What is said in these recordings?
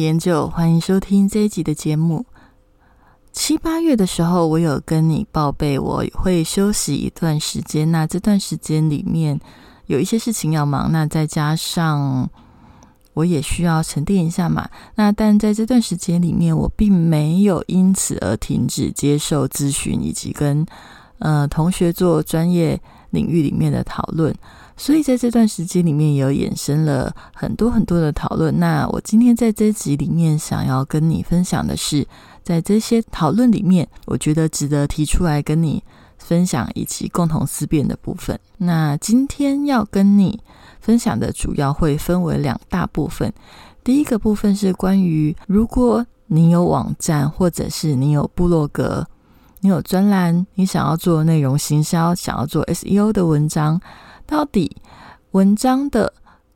研究，欢迎收听这一集的节目。七八月的时候，我有跟你报备，我会休息一段时间。那这段时间里面有一些事情要忙，那再加上我也需要沉淀一下嘛。那但在这段时间里面，我并没有因此而停止接受咨询，以及跟呃同学做专业领域里面的讨论。所以在这段时间里面，有衍生了很多很多的讨论。那我今天在这集里面想要跟你分享的是，在这些讨论里面，我觉得值得提出来跟你分享以及共同思辨的部分。那今天要跟你分享的主要会分为两大部分。第一个部分是关于，如果你有网站，或者是你有部落格，你有专栏，你想要做内容行销，想要做 SEO 的文章。到底文章的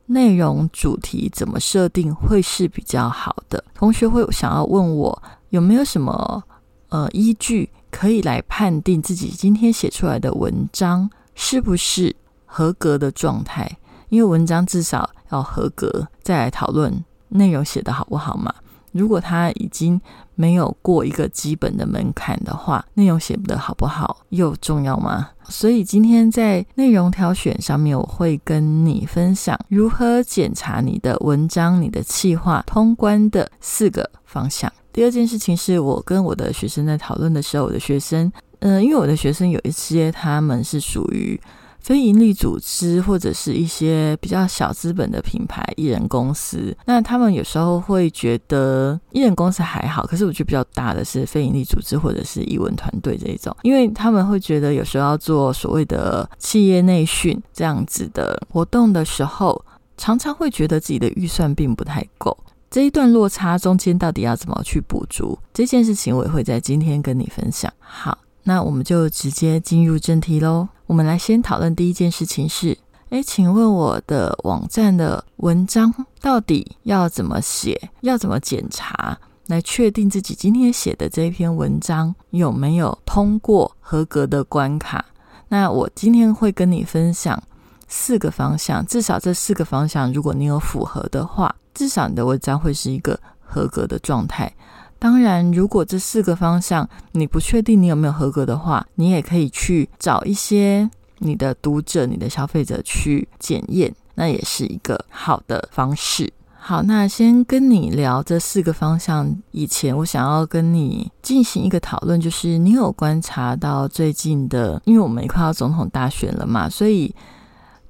内容主题怎么设定会是比较好的？同学会想要问我有没有什么呃依据可以来判定自己今天写出来的文章是不是合格的状态？因为文章至少要合格，再来讨论内容写的好不好嘛。如果他已经没有过一个基本的门槛的话，内容写的好不好又重要吗？所以今天在内容挑选上面，我会跟你分享如何检查你的文章、你的企划通关的四个方向。第二件事情是我跟我的学生在讨论的时候，我的学生，嗯，因为我的学生有一些他们是属于。非营利组织或者是一些比较小资本的品牌艺人公司，那他们有时候会觉得艺人公司还好，可是我觉得比较大的是非营利组织或者是艺文团队这一种，因为他们会觉得有时候要做所谓的企业内训这样子的活动的时候，常常会觉得自己的预算并不太够。这一段落差中间到底要怎么去补足？这件事情我也会在今天跟你分享。好。那我们就直接进入正题喽。我们来先讨论第一件事情是：诶，请问我的网站的文章到底要怎么写？要怎么检查来确定自己今天写的这一篇文章有没有通过合格的关卡？那我今天会跟你分享四个方向，至少这四个方向，如果你有符合的话，至少你的文章会是一个合格的状态。当然，如果这四个方向你不确定你有没有合格的话，你也可以去找一些你的读者、你的消费者去检验，那也是一个好的方式。好，那先跟你聊这四个方向以前，我想要跟你进行一个讨论，就是你有观察到最近的，因为我们也快要总统大选了嘛，所以。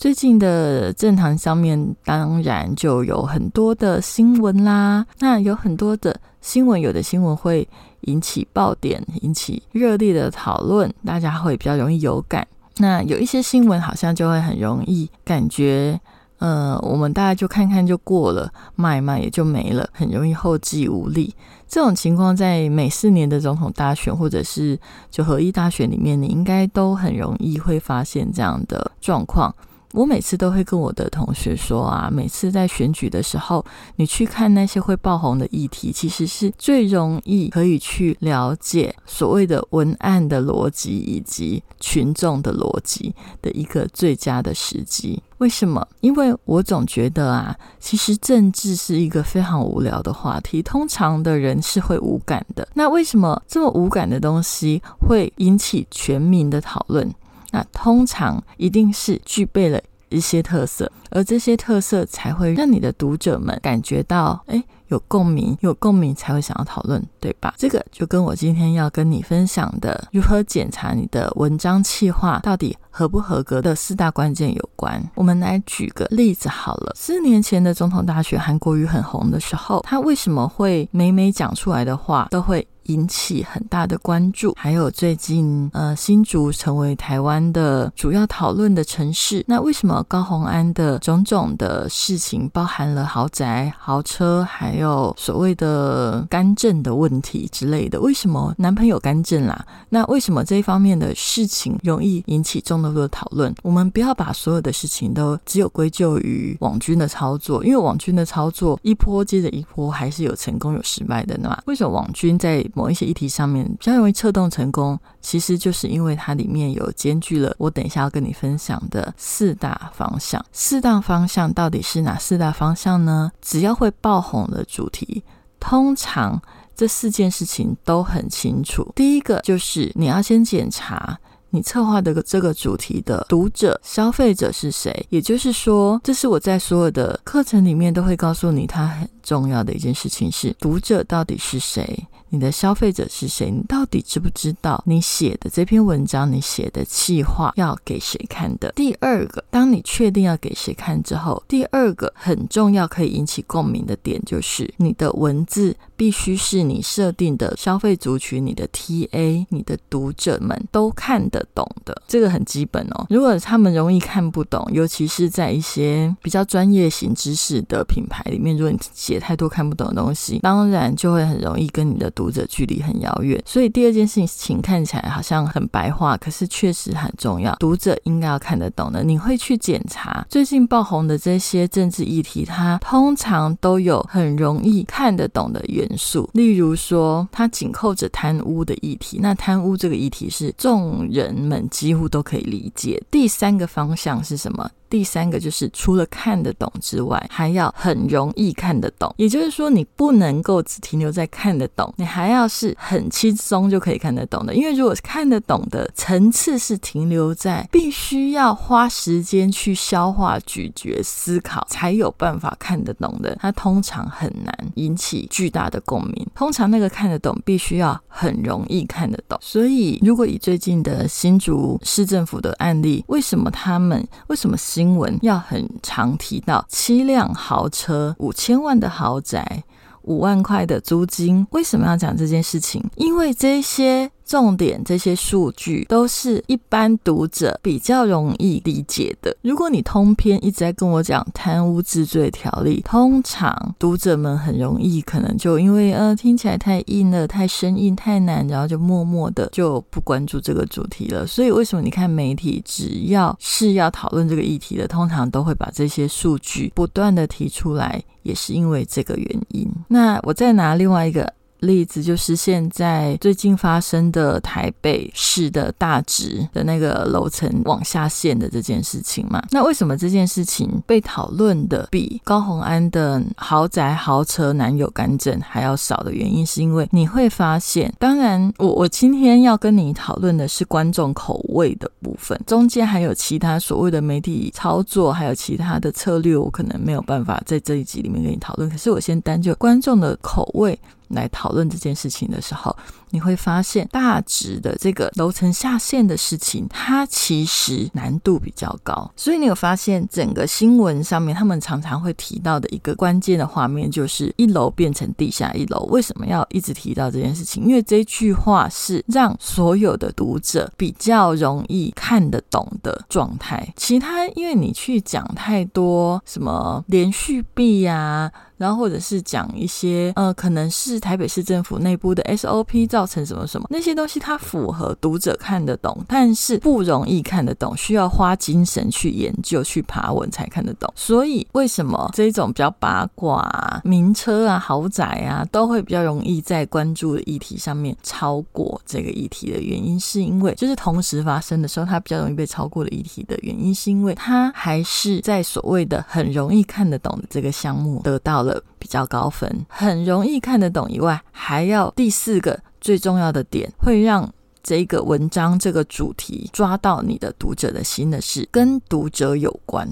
最近的政坛上面，当然就有很多的新闻啦。那有很多的新闻，有的新闻会引起爆点，引起热烈的讨论，大家会比较容易有感。那有一些新闻好像就会很容易感觉，呃，我们大家就看看就过了，骂一骂也就没了，很容易后继无力。这种情况在每四年的总统大选或者是九合一大选里面，你应该都很容易会发现这样的状况。我每次都会跟我的同学说啊，每次在选举的时候，你去看那些会爆红的议题，其实是最容易可以去了解所谓的文案的逻辑以及群众的逻辑的一个最佳的时机。为什么？因为我总觉得啊，其实政治是一个非常无聊的话题，通常的人是会无感的。那为什么这么无感的东西会引起全民的讨论？那通常一定是具备了一些特色，而这些特色才会让你的读者们感觉到，哎，有共鸣，有共鸣才会想要讨论，对吧？这个就跟我今天要跟你分享的如何检查你的文章企划到底合不合格的四大关键有关。我们来举个例子好了，四年前的总统大选，韩国瑜很红的时候，他为什么会每每讲出来的话都会？引起很大的关注。还有最近，呃，新竹成为台湾的主要讨论的城市。那为什么高红安的种种的事情，包含了豪宅、豪车，还有所谓的干政的问题之类的？为什么男朋友干政啦？那为什么这一方面的事情容易引起众多的讨论？我们不要把所有的事情都只有归咎于网军的操作，因为网军的操作一波接着一波，还是有成功有失败的嘛？为什么网军在某一些议题上面比较容易策动成功？其实就是因为它里面有兼具了我等一下要跟你分享的四大方向。四大方向到底是哪四大方向呢？只要会爆红的主题，通常。这四件事情都很清楚。第一个就是你要先检查你策划的这个主题的读者、消费者是谁。也就是说，这是我在所有的课程里面都会告诉你，它很重要的一件事情是读者到底是谁。你的消费者是谁？你到底知不知道你写的这篇文章、你写的计划要给谁看的？第二个，当你确定要给谁看之后，第二个很重要可以引起共鸣的点就是你的文字必须是你设定的消费族群、你的 TA、你的读者们都看得懂的。这个很基本哦。如果他们容易看不懂，尤其是在一些比较专业型知识的品牌里面，如果你写太多看不懂的东西，当然就会很容易跟你的。读者距离很遥远，所以第二件事情看起来好像很白话，可是确实很重要。读者应该要看得懂的，你会去检查最近爆红的这些政治议题，它通常都有很容易看得懂的元素。例如说，它紧扣着贪污的议题，那贪污这个议题是众人们几乎都可以理解。第三个方向是什么？第三个就是除了看得懂之外，还要很容易看得懂。也就是说，你不能够只停留在看得懂，你还要是很轻松就可以看得懂的。因为如果看得懂的层次是停留在必须要花时间去消化、咀嚼、思考才有办法看得懂的，它通常很难引起巨大的共鸣。通常那个看得懂必须要很容易看得懂。所以，如果以最近的新竹市政府的案例，为什么他们为什么新新闻要很常提到七辆豪车、五千万的豪宅、五万块的租金，为什么要讲这件事情？因为这些。重点这些数据都是一般读者比较容易理解的。如果你通篇一直在跟我讲贪污治罪条例，通常读者们很容易可能就因为呃听起来太硬了、太生硬、太难，然后就默默的就不关注这个主题了。所以为什么你看媒体只要是要讨论这个议题的，通常都会把这些数据不断的提出来，也是因为这个原因。那我再拿另外一个。例子就是现在最近发生的台北市的大直的那个楼层往下陷的这件事情嘛。那为什么这件事情被讨论的比高红安的豪宅豪车男友干政还要少的原因，是因为你会发现，当然我我今天要跟你讨论的是观众口味的部分，中间还有其他所谓的媒体操作，还有其他的策略，我可能没有办法在这一集里面跟你讨论。可是我先单就观众的口味。来讨论这件事情的时候，你会发现大值的这个楼层下限的事情，它其实难度比较高。所以你有发现，整个新闻上面他们常常会提到的一个关键的画面，就是一楼变成地下一楼。为什么要一直提到这件事情？因为这句话是让所有的读者比较容易看得懂的状态。其他，因为你去讲太多什么连续币呀。然后或者是讲一些呃，可能是台北市政府内部的 SOP 造成什么什么那些东西，它符合读者看得懂，但是不容易看得懂，需要花精神去研究、去爬文才看得懂。所以为什么这种比较八卦、名车啊、豪宅啊，都会比较容易在关注的议题上面超过这个议题的原因，是因为就是同时发生的时候，它比较容易被超过的议题的原因，是因为它还是在所谓的很容易看得懂的这个项目得到了。比较高分，很容易看得懂以外，还要第四个最重要的点，会让这个文章这个主题抓到你的读者的心的是跟读者有关。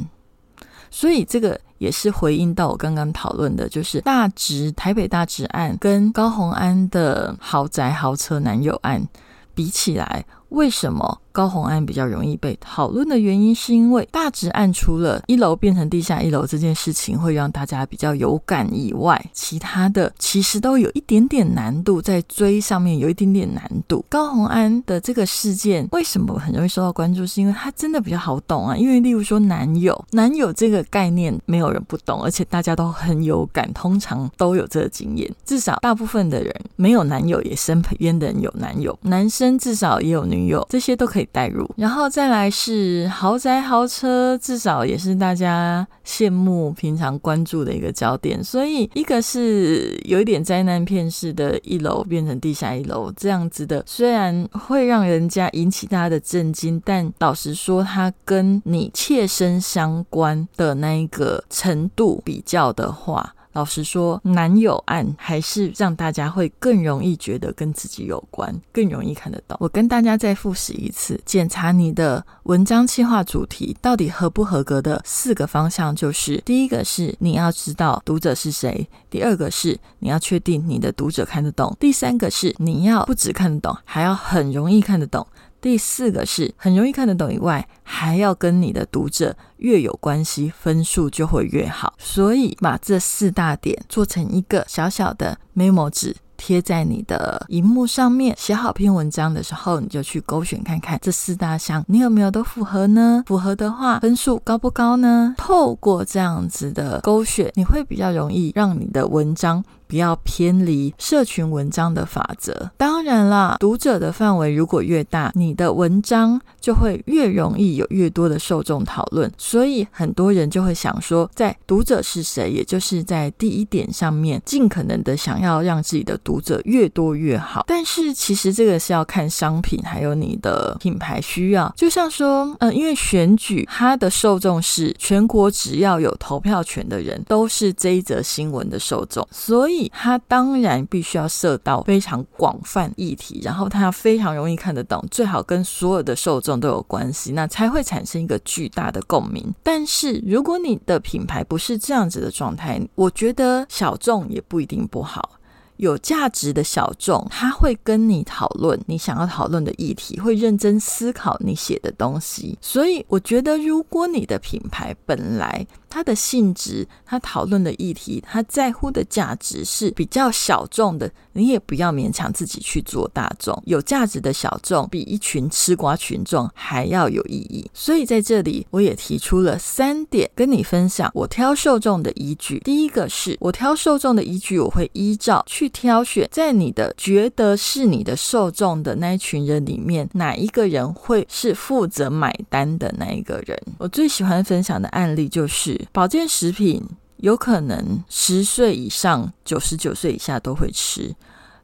所以这个也是回应到我刚刚讨论的，就是大直台北大直案跟高红安的豪宅豪车男友案比起来，为什么高红安比较容易被讨论的原因，是因为大直案除了一楼变成地下一楼这件事情会让大家比较有感以外，其他的其实都有一点点难度，在追上面有一点点难度。高红安的这个事件为什么很容易受到关注？是因为它真的比较好懂啊。因为例如说男友，男友这个概念没有人不懂，而且大家都很有感，通常都有这个经验。至少大部分的人没有男友，也身边的人有男友，男生至少也有女友，这些都可以带入。然后再来是豪宅豪车，至少也是大家羡慕、平常关注的一个焦点。所以一个是有一点灾难片式的一楼变成地下一楼这样子的，虽然会让人家引起大家的震惊，但老实说，它跟你切身相关的那一个程度比较的话。老实说，男友案还是让大家会更容易觉得跟自己有关，更容易看得到。我跟大家再复习一次：检查你的文章企划主题到底合不合格的四个方向，就是第一个是你要知道读者是谁；第二个是你要确定你的读者看得懂；第三个是你要不只看得懂，还要很容易看得懂。第四个是很容易看得懂以外，还要跟你的读者越有关系，分数就会越好。所以把这四大点做成一个小小的 memo 纸。贴在你的荧幕上面，写好篇文章的时候，你就去勾选看看这四大项，你有没有都符合呢？符合的话，分数高不高呢？透过这样子的勾选，你会比较容易让你的文章不要偏离社群文章的法则。当然啦，读者的范围如果越大，你的文章就会越容易有越多的受众讨论。所以很多人就会想说，在读者是谁，也就是在第一点上面，尽可能的想要让自己的。读者越多越好，但是其实这个是要看商品，还有你的品牌需要。就像说，嗯，因为选举它的受众是全国，只要有投票权的人都是这一则新闻的受众，所以它当然必须要涉到非常广泛议题，然后它非常容易看得懂，最好跟所有的受众都有关系，那才会产生一个巨大的共鸣。但是如果你的品牌不是这样子的状态，我觉得小众也不一定不好。有价值的小众，他会跟你讨论你想要讨论的议题，会认真思考你写的东西。所以，我觉得如果你的品牌本来它的性质，它讨论的议题，它在乎的价值是比较小众的，你也不要勉强自己去做大众。有价值的小众比一群吃瓜群众还要有意义。所以在这里，我也提出了三点跟你分享我挑受众的依据。第一个是我挑受众的依据，我会依照去挑选在你的觉得是你的受众的那一群人里面，哪一个人会是负责买单的那一个人。我最喜欢分享的案例就是。保健食品有可能十岁以上、九十九岁以下都会吃，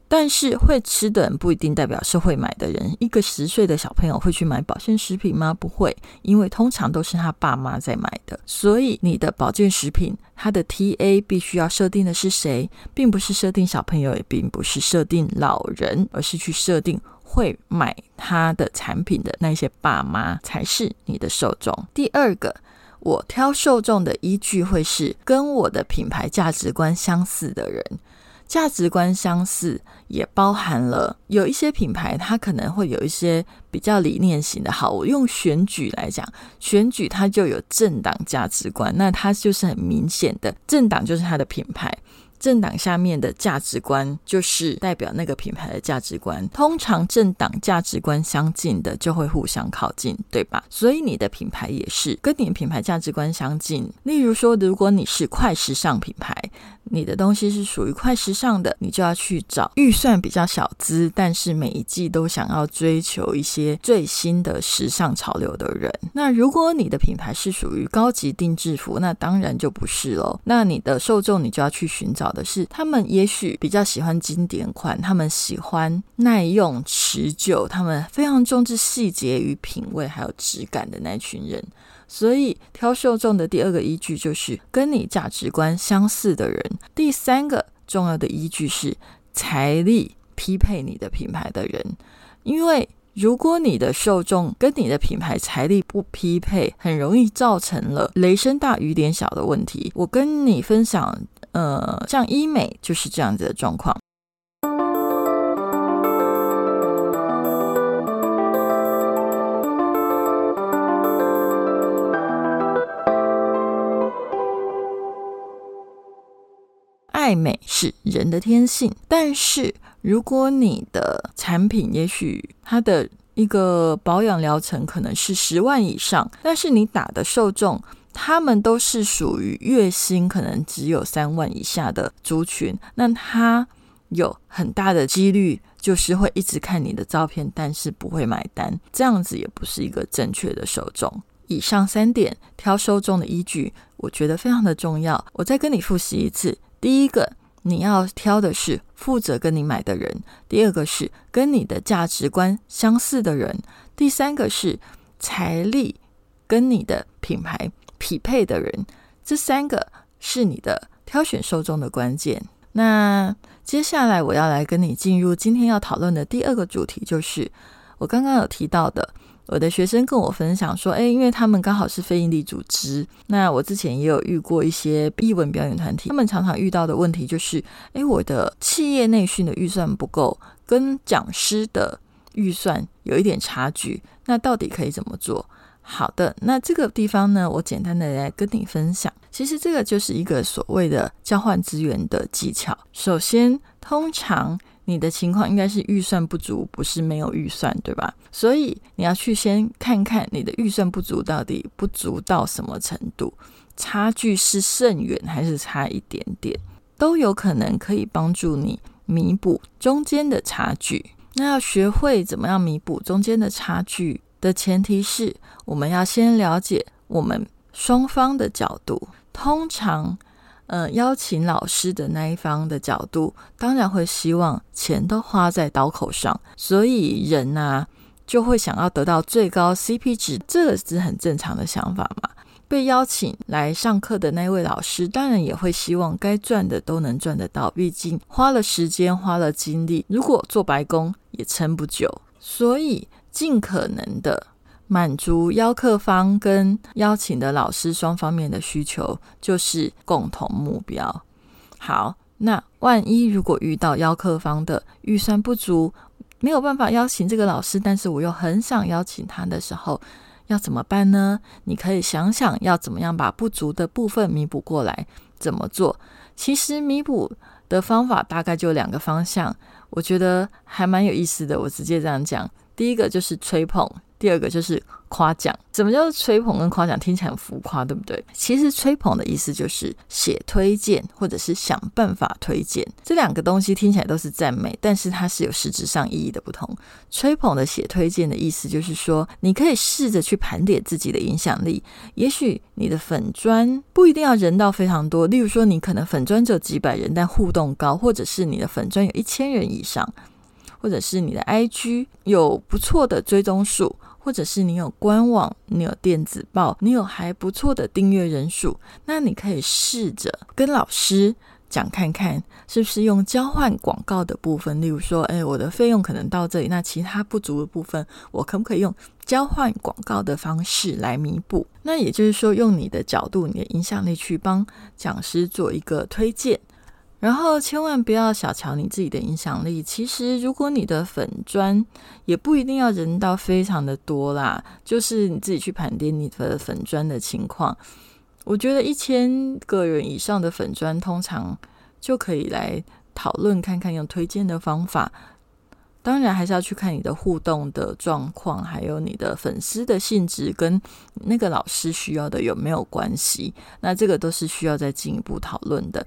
但是会吃的人不一定代表是会买的人。一个十岁的小朋友会去买保健食品吗？不会，因为通常都是他爸妈在买的。所以你的保健食品，它的 TA 必须要设定的是谁，并不是设定小朋友，也并不是设定老人，而是去设定会买他的产品的那些爸妈才是你的受众。第二个。我挑受众的依据会是跟我的品牌价值观相似的人，价值观相似也包含了有一些品牌，它可能会有一些比较理念型的。好，我用选举来讲，选举它就有政党价值观，那它就是很明显的，政党就是它的品牌。政党下面的价值观就是代表那个品牌的价值观。通常政党价值观相近的就会互相靠近，对吧？所以你的品牌也是跟你的品牌价值观相近。例如说，如果你是快时尚品牌。你的东西是属于快时尚的，你就要去找预算比较小资，但是每一季都想要追求一些最新的时尚潮流的人。那如果你的品牌是属于高级定制服，那当然就不是喽。那你的受众，你就要去寻找的是他们也许比较喜欢经典款，他们喜欢耐用持久，他们非常重视细节与品味还有质感的那群人。所以挑受众的第二个依据就是跟你价值观相似的人。第三个重要的依据是财力匹配你的品牌的人。因为如果你的受众跟你的品牌财力不匹配，很容易造成了雷声大雨点小的问题。我跟你分享，呃，像医美就是这样子的状况。爱美是人的天性，但是如果你的产品也许它的一个保养疗程可能是十万以上，但是你打的受众他们都是属于月薪可能只有三万以下的族群，那他有很大的几率就是会一直看你的照片，但是不会买单，这样子也不是一个正确的受众。以上三点挑受众的依据，我觉得非常的重要。我再跟你复习一次：第一个，你要挑的是负责跟你买的人；第二个是跟你的价值观相似的人；第三个是财力跟你的品牌匹配的人。这三个是你的挑选受众的关键。那接下来我要来跟你进入今天要讨论的第二个主题，就是我刚刚有提到的。我的学生跟我分享说：“哎，因为他们刚好是非营利组织，那我之前也有遇过一些艺文表演团体，他们常常遇到的问题就是：哎，我的企业内训的预算不够，跟讲师的预算有一点差距，那到底可以怎么做？好的，那这个地方呢，我简单的来跟你分享。其实这个就是一个所谓的交换资源的技巧。首先，通常。你的情况应该是预算不足，不是没有预算，对吧？所以你要去先看看你的预算不足到底不足到什么程度，差距是甚远还是差一点点，都有可能可以帮助你弥补中间的差距。那要学会怎么样弥补中间的差距的前提是，我们要先了解我们双方的角度，通常。呃，邀请老师的那一方的角度，当然会希望钱都花在刀口上，所以人呐就会想要得到最高 CP 值，这个是很正常的想法嘛。被邀请来上课的那位老师，当然也会希望该赚的都能赚得到，毕竟花了时间，花了精力，如果做白工也撑不久，所以尽可能的。满足邀客方跟邀请的老师双方面的需求，就是共同目标。好，那万一如果遇到邀客方的预算不足，没有办法邀请这个老师，但是我又很想邀请他的时候，要怎么办呢？你可以想想要怎么样把不足的部分弥补过来。怎么做？其实弥补的方法大概就两个方向，我觉得还蛮有意思的。我直接这样讲，第一个就是吹捧。第二个就是夸奖，什么叫吹捧跟夸奖？听起来很浮夸，对不对？其实吹捧的意思就是写推荐，或者是想办法推荐。这两个东西听起来都是赞美，但是它是有实质上意义的不同。吹捧的写推荐的意思就是说，你可以试着去盘点自己的影响力。也许你的粉砖不一定要人到非常多，例如说你可能粉砖只有几百人，但互动高，或者是你的粉砖有一千人以上。或者是你的 IG 有不错的追踪数，或者是你有官网、你有电子报、你有还不错的订阅人数，那你可以试着跟老师讲看看，是不是用交换广告的部分，例如说，哎，我的费用可能到这里，那其他不足的部分，我可不可以用交换广告的方式来弥补？那也就是说，用你的角度、你的影响力去帮讲师做一个推荐。然后千万不要小瞧你自己的影响力。其实，如果你的粉砖也不一定要人到非常的多啦，就是你自己去盘点你的粉砖的情况。我觉得一千个人以上的粉砖，通常就可以来讨论看看用推荐的方法。当然，还是要去看你的互动的状况，还有你的粉丝的性质跟那个老师需要的有没有关系。那这个都是需要再进一步讨论的。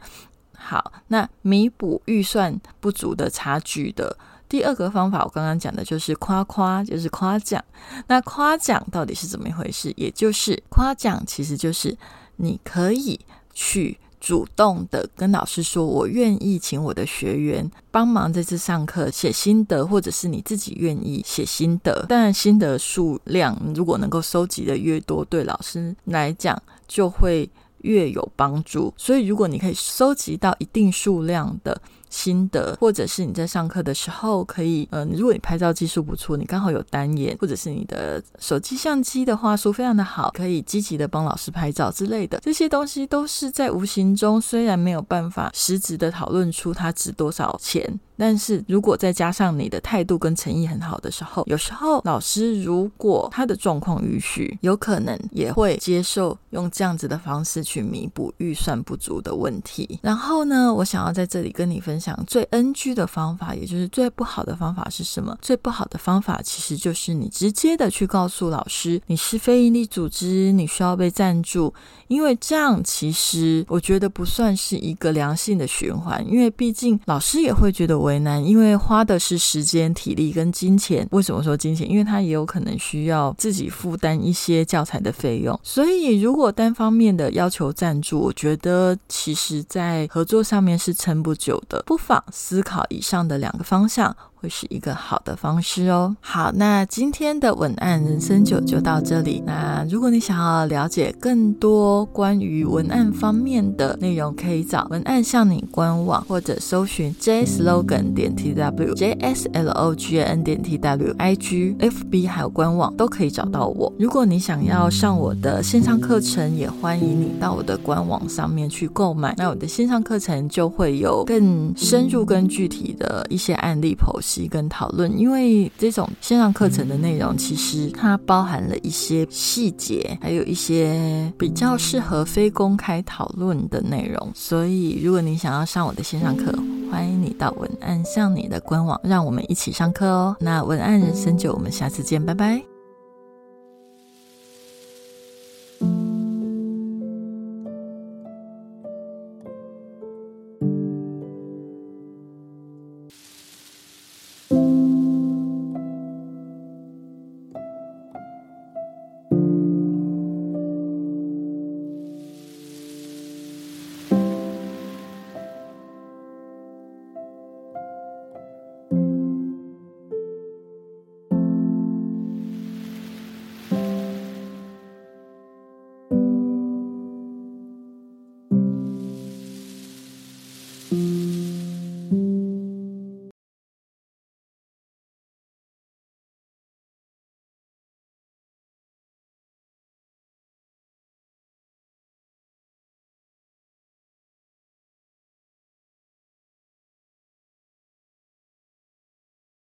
好，那弥补预算不足的差距的第二个方法，我刚刚讲的就是夸夸，就是夸奖。那夸奖到底是怎么一回事？也就是夸奖，其实就是你可以去主动的跟老师说，我愿意请我的学员帮忙这次上课写心得，或者是你自己愿意写心得。当然，心得数量如果能够收集的越多，对老师来讲就会。越有帮助，所以如果你可以收集到一定数量的心得，或者是你在上课的时候可以，嗯，如果你拍照技术不错，你刚好有单眼，或者是你的手机相机的话术非常的好，可以积极的帮老师拍照之类的，这些东西都是在无形中，虽然没有办法实质的讨论出它值多少钱。但是如果再加上你的态度跟诚意很好的时候，有时候老师如果他的状况允许，有可能也会接受用这样子的方式去弥补预算不足的问题。然后呢，我想要在这里跟你分享最 NG 的方法，也就是最不好的方法是什么？最不好的方法其实就是你直接的去告诉老师你是非营利组织，你需要被赞助，因为这样其实我觉得不算是一个良性的循环，因为毕竟老师也会觉得我。为难，因为花的是时间、体力跟金钱。为什么说金钱？因为他也有可能需要自己负担一些教材的费用。所以，如果单方面的要求赞助，我觉得其实在合作上面是撑不久的。不妨思考以上的两个方向。会是一个好的方式哦。好，那今天的文案人生九就到这里。那如果你想要了解更多关于文案方面的内容，可以找文案向你官网或者搜寻 j slogan 点 t w j s l o g n 点 t w i g f b 还有官网都可以找到我。如果你想要上我的线上课程，也欢迎你到我的官网上面去购买。那我的线上课程就会有更深入、更具体的一些案例剖析。跟讨论，因为这种线上课程的内容，其实它包含了一些细节，还有一些比较适合非公开讨论的内容。所以，如果你想要上我的线上课，欢迎你到文案向你的官网，让我们一起上课哦。那文案人生就我们下次见，拜拜。